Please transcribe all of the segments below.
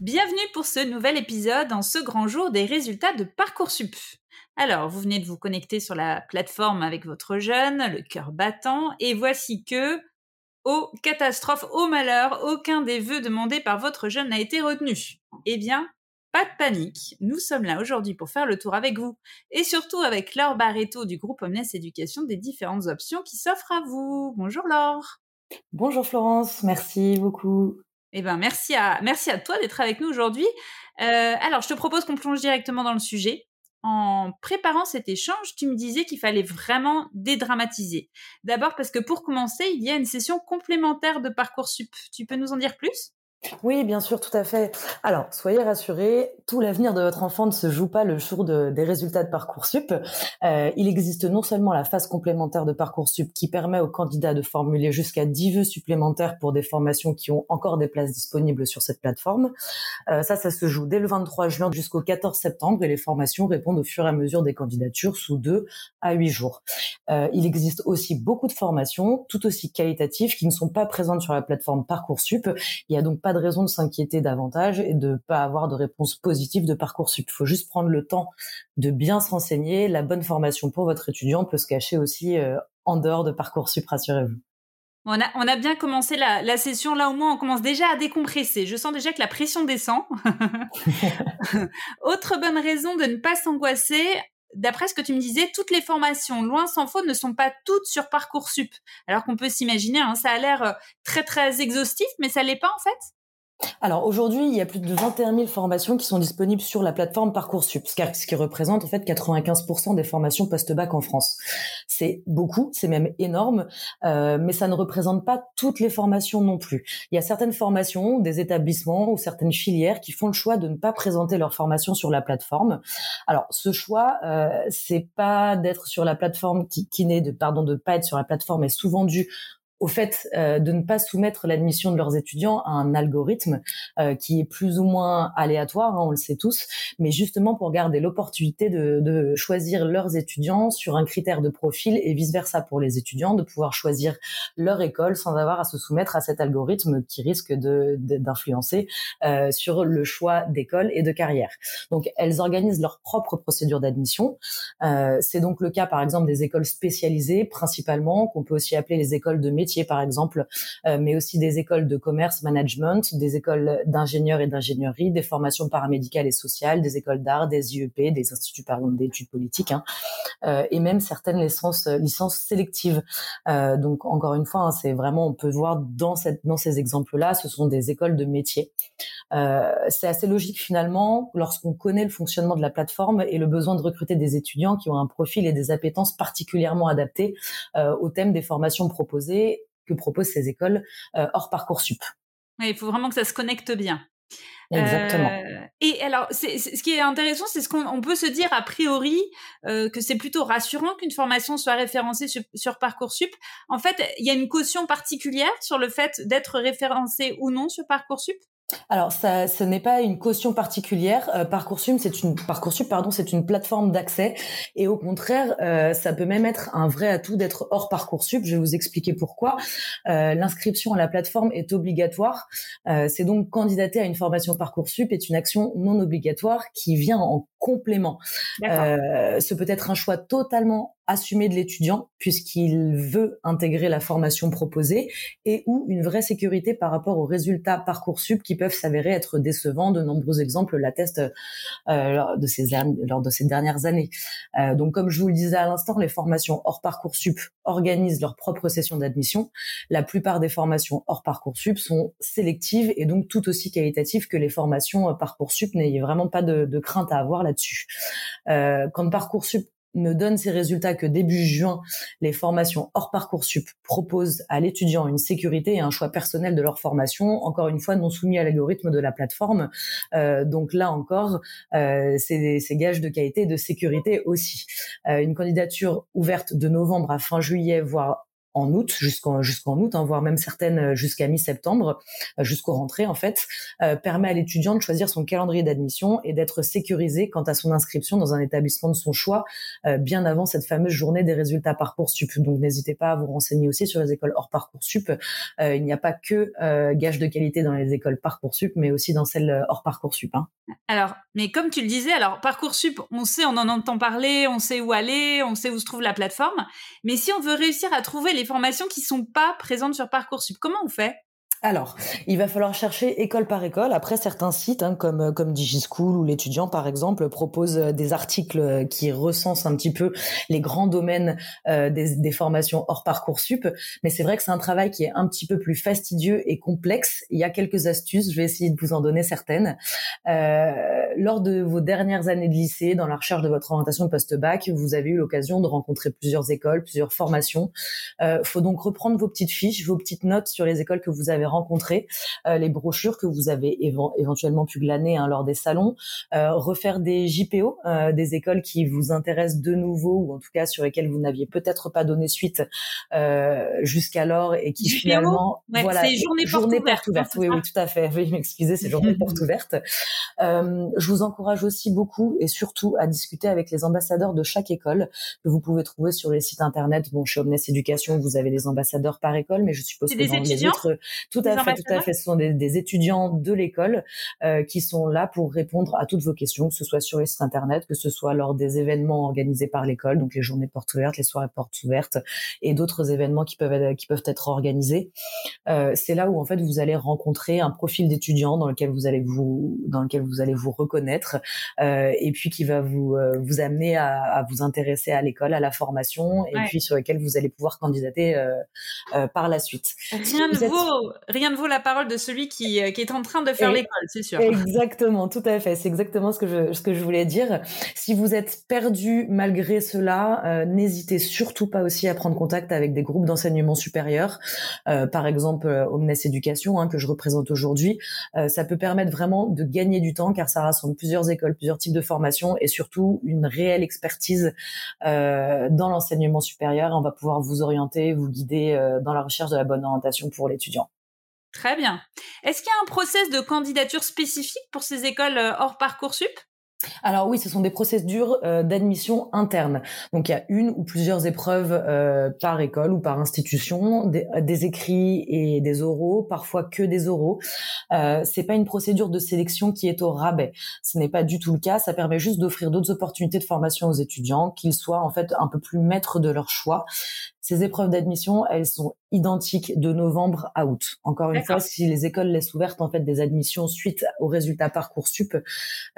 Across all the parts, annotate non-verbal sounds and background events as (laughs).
Bienvenue pour ce nouvel épisode en ce grand jour des résultats de Parcoursup. Alors, vous venez de vous connecter sur la plateforme avec votre jeune, le cœur battant, et voici que, oh catastrophe, oh malheur, aucun des vœux demandés par votre jeune n'a été retenu. Eh bien, pas de panique, nous sommes là aujourd'hui pour faire le tour avec vous, et surtout avec Laure Barreto du groupe Omnes Éducation des différentes options qui s'offrent à vous. Bonjour Laure. Bonjour Florence, merci beaucoup. Eh ben merci à merci à toi d'être avec nous aujourd'hui. Euh, alors je te propose qu'on plonge directement dans le sujet en préparant cet échange, tu me disais qu'il fallait vraiment dédramatiser. D'abord parce que pour commencer, il y a une session complémentaire de Parcoursup. Tu peux nous en dire plus? Oui, bien sûr, tout à fait. Alors, soyez rassurés, tout l'avenir de votre enfant ne se joue pas le jour des résultats de Parcoursup. Euh, il existe non seulement la phase complémentaire de Parcoursup qui permet aux candidats de formuler jusqu'à 10 vœux supplémentaires pour des formations qui ont encore des places disponibles sur cette plateforme. Euh, ça, ça se joue dès le 23 juin jusqu'au 14 septembre et les formations répondent au fur et à mesure des candidatures sous 2 à 8 jours. Euh, il existe aussi beaucoup de formations tout aussi qualitatives qui ne sont pas présentes sur la plateforme Parcoursup. Il y a donc pas de raison de s'inquiéter davantage et de pas avoir de réponse positive de Parcoursup. Il faut juste prendre le temps de bien se renseigner. La bonne formation pour votre étudiant peut se cacher aussi euh, en dehors de Parcoursup, rassurez-vous. On a, on a bien commencé la, la, session, là au moins on commence déjà à décompresser. Je sens déjà que la pression descend. (laughs) Autre bonne raison de ne pas s'angoisser, d'après ce que tu me disais, toutes les formations, loin s'en faut, ne sont pas toutes sur Parcoursup. Alors qu'on peut s'imaginer, hein, ça a l'air euh, très très exhaustif, mais ça l'est pas en fait? Alors aujourd'hui, il y a plus de 21 000 formations qui sont disponibles sur la plateforme Parcoursup, ce qui représente en fait 95% des formations post-bac en France. C'est beaucoup, c'est même énorme, euh, mais ça ne représente pas toutes les formations non plus. Il y a certaines formations, des établissements ou certaines filières qui font le choix de ne pas présenter leur formation sur la plateforme. Alors ce choix, euh, c'est pas d'être sur la plateforme qui, qui n'est de pardon de pas être sur la plateforme est souvent dû au fait euh, de ne pas soumettre l'admission de leurs étudiants à un algorithme euh, qui est plus ou moins aléatoire, hein, on le sait tous, mais justement pour garder l'opportunité de, de, choisir leurs étudiants sur un critère de profil et vice-versa pour les étudiants, de pouvoir choisir leur école sans avoir à se soumettre à cet algorithme qui risque d'influencer de, euh, sur le choix d'école et de carrière. Donc elles organisent leur propre procédure d'admission. Euh, C'est donc le cas par exemple des écoles spécialisées principalement, qu'on peut aussi appeler les écoles de métier par exemple, euh, mais aussi des écoles de commerce, management, des écoles d'ingénieurs et d'ingénierie, des formations paramédicales et sociales, des écoles d'art, des IEP, des instituts par exemple d'études politiques, hein, euh, et même certaines licences, licences sélectives. Euh, donc encore une fois, hein, c'est vraiment on peut voir dans ces exemples-là, ce sont des écoles de métiers. c'est assez logique finalement lorsqu'on connaît le fonctionnement de la plateforme et le besoin de recruter des étudiants qui ont un profil et des appétences particulièrement adaptés au thème des formations proposées que proposent ces écoles euh, hors Parcoursup. il faut vraiment que ça se connecte bien. Exactement. Euh, et alors, ce qui est intéressant, c'est ce qu'on peut se dire a priori euh, que c'est plutôt rassurant qu'une formation soit référencée sur, sur, Parcoursup. En fait, il y a une caution particulière sur le fait d'être référencé ou non sur Parcoursup. Alors, ça, ce n'est pas une caution particulière. Euh, Parcoursup, c'est une Parcoursup, pardon, c'est une plateforme d'accès, et au contraire, euh, ça peut même être un vrai atout d'être hors Parcoursup. Je vais vous expliquer pourquoi. Euh, L'inscription à la plateforme est obligatoire. Euh, c'est donc candidater à une formation Parcoursup est une action non obligatoire qui vient en complément. Euh, ce peut être un choix totalement assumé de l'étudiant puisqu'il veut intégrer la formation proposée et ou une vraie sécurité par rapport aux résultats parcoursup qui peuvent s'avérer être décevants. De nombreux exemples l'attestent euh, lors, de ces, lors de ces dernières années. Euh, donc, comme je vous le disais à l'instant, les formations hors parcoursup organisent leur propre session d'admission. La plupart des formations hors parcoursup sont sélectives et donc tout aussi qualitatives que les formations parcoursup. N'ayez vraiment pas de, de crainte à avoir là-dessus. Euh, quand parcoursup ne donne ses résultats que début juin, les formations hors Parcoursup proposent à l'étudiant une sécurité et un choix personnel de leur formation, encore une fois non soumis à l'algorithme de la plateforme. Euh, donc là encore, euh, c'est gage de qualité et de sécurité aussi. Une candidature ouverte de novembre à fin juillet, voire en août jusqu'en jusqu'en août, hein, voire même certaines euh, jusqu'à mi-septembre, euh, jusqu'aux rentrées en fait, euh, permet à l'étudiant de choisir son calendrier d'admission et d'être sécurisé quant à son inscription dans un établissement de son choix bien avant cette fameuse journée des résultats parcoursup. Donc n'hésitez pas à vous renseigner aussi sur les écoles hors parcoursup. il n'y a pas que gage de qualité dans les écoles parcoursup, mais aussi dans celles hors parcoursup. Hein. Alors, mais comme tu le disais, alors parcoursup, on sait, on en entend parler, on sait où aller, on sait où se trouve la plateforme, mais si on veut réussir à trouver les formations qui sont pas présentes sur Parcoursup. Comment on fait? Alors, il va falloir chercher école par école. Après, certains sites, hein, comme euh, comme DigiSchool ou l'étudiant, par exemple, proposent euh, des articles euh, qui recensent un petit peu les grands domaines des, des, formations hors parcoursup. Mais c'est vrai que c'est un travail qui est un petit peu plus fastidieux et complexe. Il y a quelques astuces. Je vais essayer de vous en donner certaines. Euh, lors de vos dernières années de lycée, dans la recherche de votre orientation post-bac, vous avez eu l'occasion de rencontrer plusieurs écoles, plusieurs formations. Euh, faut donc reprendre vos petites fiches, vos petites notes sur les écoles que vous avez rencontrer, euh, les brochures que vous avez éventuellement pu glaner hein, lors des salons, euh, refaire des JPO, euh, des écoles qui vous intéressent de nouveau ou en tout cas sur lesquelles vous n'aviez peut-être pas donné suite jusqu'alors et qui finalement voilà c'est journée, journée porte, ouverte, oui oui tout à fait. Oui m'excuser c'est journée porte (laughs) ouverte. Je vous encourage aussi beaucoup et surtout à discuter avec les ambassadeurs de chaque école que vous pouvez trouver sur les sites internet. Bon chez Omnes Éducation vous avez des ambassadeurs par école mais je suppose que dans les autres tout à fait, tout à fait. Ce sont des, étudiants de l'école euh, qui sont là pour répondre à toutes vos questions, que ce soit sur les sites internet, que ce soit lors des événements organisés par l'école, donc les journées portes ouvertes, les soirées portes ouvertes et d'autres événements qui peuvent être, qui peuvent être organisés. Euh, c'est là où en fait vous allez rencontrer un profil d'étudiant dans lequel vous allez vous dans lequel vous allez vous reconnaître euh, et puis qui va vous vous amener à, à, vous intéresser à l'école, à la formation et puis sur lequel vous allez pouvoir candidater par la suite. Rien de vaut rien ne vaut la parole de celui qui, euh, qui est en train de faire l'école, c'est sûr. Exactement, tout à fait. C'est exactement ce que je ce que je voulais dire. Si vous êtes perdu malgré cela, euh, n'hésitez surtout pas aussi à prendre contact avec des groupes d'enseignement supérieur, euh, par exemple Omnes Éducation hein, que je représente aujourd'hui. ça peut permettre vraiment de gagner du temps car ça rassemble plusieurs écoles, plusieurs types de formations et surtout une réelle expertise dans l'enseignement supérieur. On va pouvoir vous orienter, vous guider dans la recherche de la bonne orientation pour l'étudiant. Très bien. Est-ce qu'il y a un process de candidature spécifique pour ces écoles euh, hors Parcoursup? Alors oui, ce sont des procédures euh, d'admission interne. Donc il y a une ou plusieurs épreuves euh, par école ou par institution, des, écrits et des oraux, parfois que des oraux. Euh, c'est pas une procédure de sélection qui est au rabais. Ce n'est pas du tout le cas. Ça permet juste d'offrir d'autres opportunités de formation aux étudiants, qu'ils soient en fait un peu plus maîtres de leur choix. Ces épreuves d'admission, elles sont identiques de novembre à août. Encore une fois, si les écoles laissent ouvertes en fait des admissions suite aux résultats parcoursup,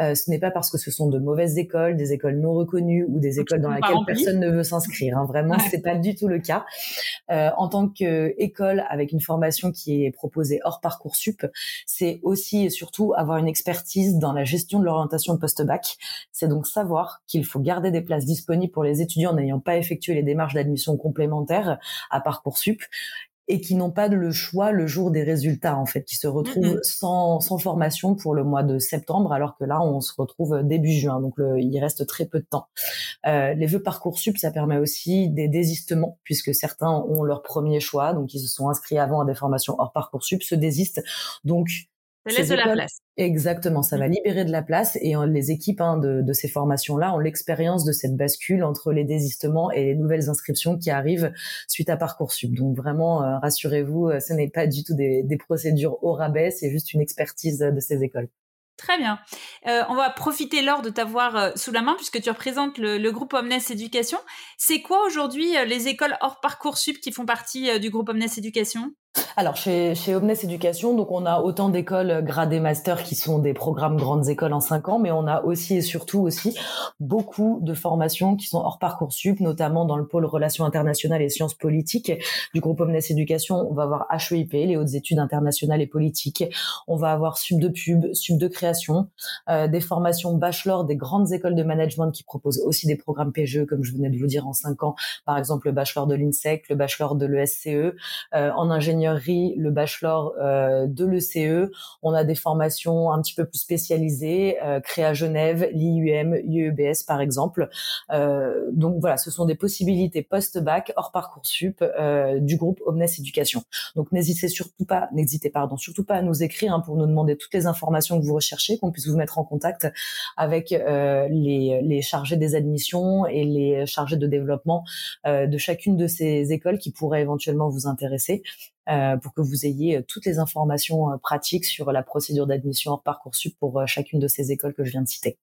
euh, ce n'est pas parce que ce sont de mauvaises écoles, des écoles non reconnues ou des écoles dans lesquelles personne ne veut s'inscrire. Hein. Vraiment, c'est pas du tout le cas. Euh, en tant qu'école avec une formation qui est proposée hors parcoursup, c'est aussi et surtout avoir une expertise dans la gestion de l'orientation post-bac. C'est donc savoir qu'il faut garder des places disponibles pour les étudiants n'ayant pas effectué les démarches d'admission complémentaires à parcoursup et qui n'ont pas le choix le jour des résultats en fait, qui se retrouvent sans, sans formation pour le mois de septembre, alors que là on se retrouve début juin, donc il reste très peu de temps. Euh, les vœux parcoursup, ça permet aussi des désistements puisque certains ont leur premier choix, donc ils se sont inscrits avant à des formations hors parcoursup, se désistent, donc ça laisse de la place. Exactement, ça va mmh. libérer de la place et les équipes hein, de, de, ces formations-là ont l'expérience de cette bascule entre les désistements et les nouvelles inscriptions qui arrivent suite à Parcoursup. Donc vraiment, euh, rassurez-vous, euh, ce n'est pas du tout des, des procédures au rabais, c'est juste une expertise de ces écoles. Très bien. Euh, on va profiter, Laure, de t'avoir sous la main puisque tu représentes le, le groupe Omnes Éducation. C'est quoi aujourd'hui les écoles hors Parcoursup qui font partie du groupe Omnes Éducation? Alors chez, chez Omnes Éducation, donc on a autant d'écoles gradées master qui sont des programmes grandes écoles en cinq ans, mais on a aussi et surtout aussi beaucoup de formations qui sont hors parcours sup, notamment dans le pôle relations internationales et sciences politiques du groupe Omnes Éducation. On va avoir HEIP, les hautes études internationales et politiques. On va avoir sub de pub, sub de création, euh, des formations bachelor des grandes écoles de management qui proposent aussi des programmes PGE, comme je venais de vous dire en cinq ans, par exemple le bachelor de l'INSEC, le bachelor de l'ESCE, euh, en ingénierie le bachelor euh, de l'ECE. On a des formations un petit peu plus spécialisées, euh, créées à Genève, l'IUM, l'UEBS par exemple. Euh, donc voilà, ce sont des possibilités post-bac hors parcoursup euh, du groupe Omnes Éducation. Donc n'hésitez surtout pas, n'hésitez pardon, surtout pas à nous écrire hein, pour nous demander toutes les informations que vous recherchez, qu'on puisse vous mettre en contact avec les, les chargés des admissions et les chargés de développement de chacune de ces écoles qui pourraient éventuellement vous intéresser. Euh, pour que vous ayez euh, toutes les informations euh, pratiques sur la procédure d'admission hors Parcoursup pour chacune de ces écoles que je viens de citer.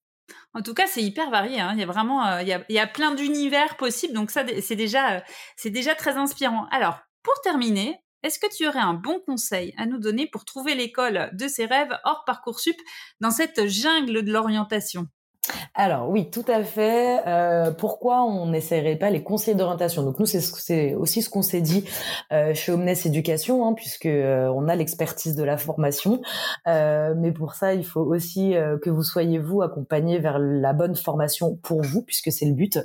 En tout cas, c'est hyper varié. Hein. Il y a vraiment, il, y a, il, y a, plein d'univers possibles. Donc ça, c'est déjà, c'est déjà très inspirant. Alors, pour terminer, est-ce que tu aurais un bon conseil à nous donner pour trouver l'école de ses rêves hors parcoursup dans cette jungle de l'orientation? Alors oui, tout à fait. Euh, pourquoi on n'essayerait pas les conseils d'orientation? Donc nous, c'est aussi ce qu'on s'est dit euh, chez Omnes Éducation, hein, puisque euh, on a l'expertise de la formation. Euh, mais pour ça, il faut aussi que vous soyez vous accompagné vers la bonne formation pour vous, puisque c'est le but.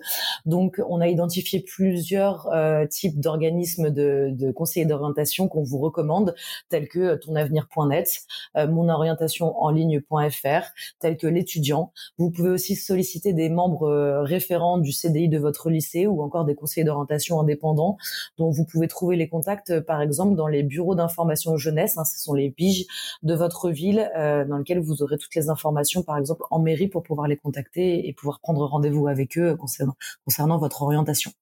Donc on a identifié plusieurs types d'organismes de, de conseillers d'orientation qu'on vous recommande, tels que tonavenir.net, monorientationenligne.fr, tels que l'étudiant. Vous pouvez aussi solliciter des membres euh, référents du CDI de votre lycée ou encore des conseillers d'orientation indépendants dont vous pouvez trouver les contacts euh, par exemple dans les bureaux d'information jeunesse, hein, ce sont les biges de votre ville euh, dans lesquels vous aurez toutes les informations par exemple en mairie pour pouvoir les contacter et pouvoir prendre rendez-vous avec eux concernant, concernant votre orientation.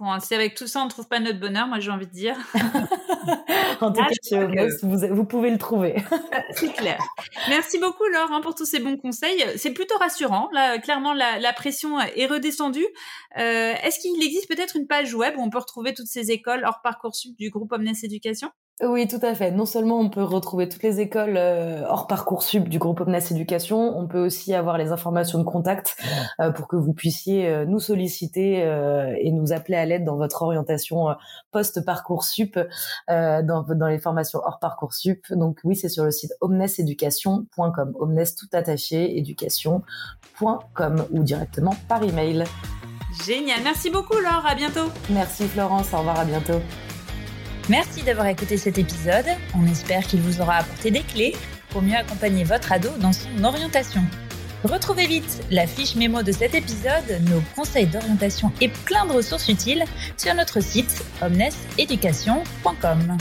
Bon, si avec tout ça on ne trouve pas notre bonheur, moi j'ai envie de dire. (laughs) en tout ah, cas, vous, pouvez le trouver. (laughs) C'est clair. Merci beaucoup Laure hein, pour tous ces bons conseils. C'est plutôt rassurant. Là, clairement, la, pression est redescendue. Euh, est-ce qu'il existe peut-être une page web où on peut retrouver toutes ces écoles hors parcoursup du groupe Omnes Éducation? Oui, tout à fait. Non seulement on peut retrouver toutes les écoles euh, hors parcours sub du groupe Omnes Éducation, on peut aussi avoir les informations de contact euh, pour que vous puissiez euh, nous solliciter et nous appeler à l'aide dans votre orientation post parcours sup dans, dans les formations hors parcours sup. Donc oui, c'est sur le site omneseducation.com, omnes tout attaché éducation.com ou directement par email. Génial. Merci beaucoup Laure. À bientôt. Merci Florence. Au revoir. À bientôt. Merci d'avoir écouté cet épisode. On espère qu'il vous aura apporté des clés pour mieux accompagner votre ado dans son orientation. Retrouvez vite la fiche mémo de cet épisode, nos conseils d'orientation et plein de ressources utiles sur notre site omneseducation.com.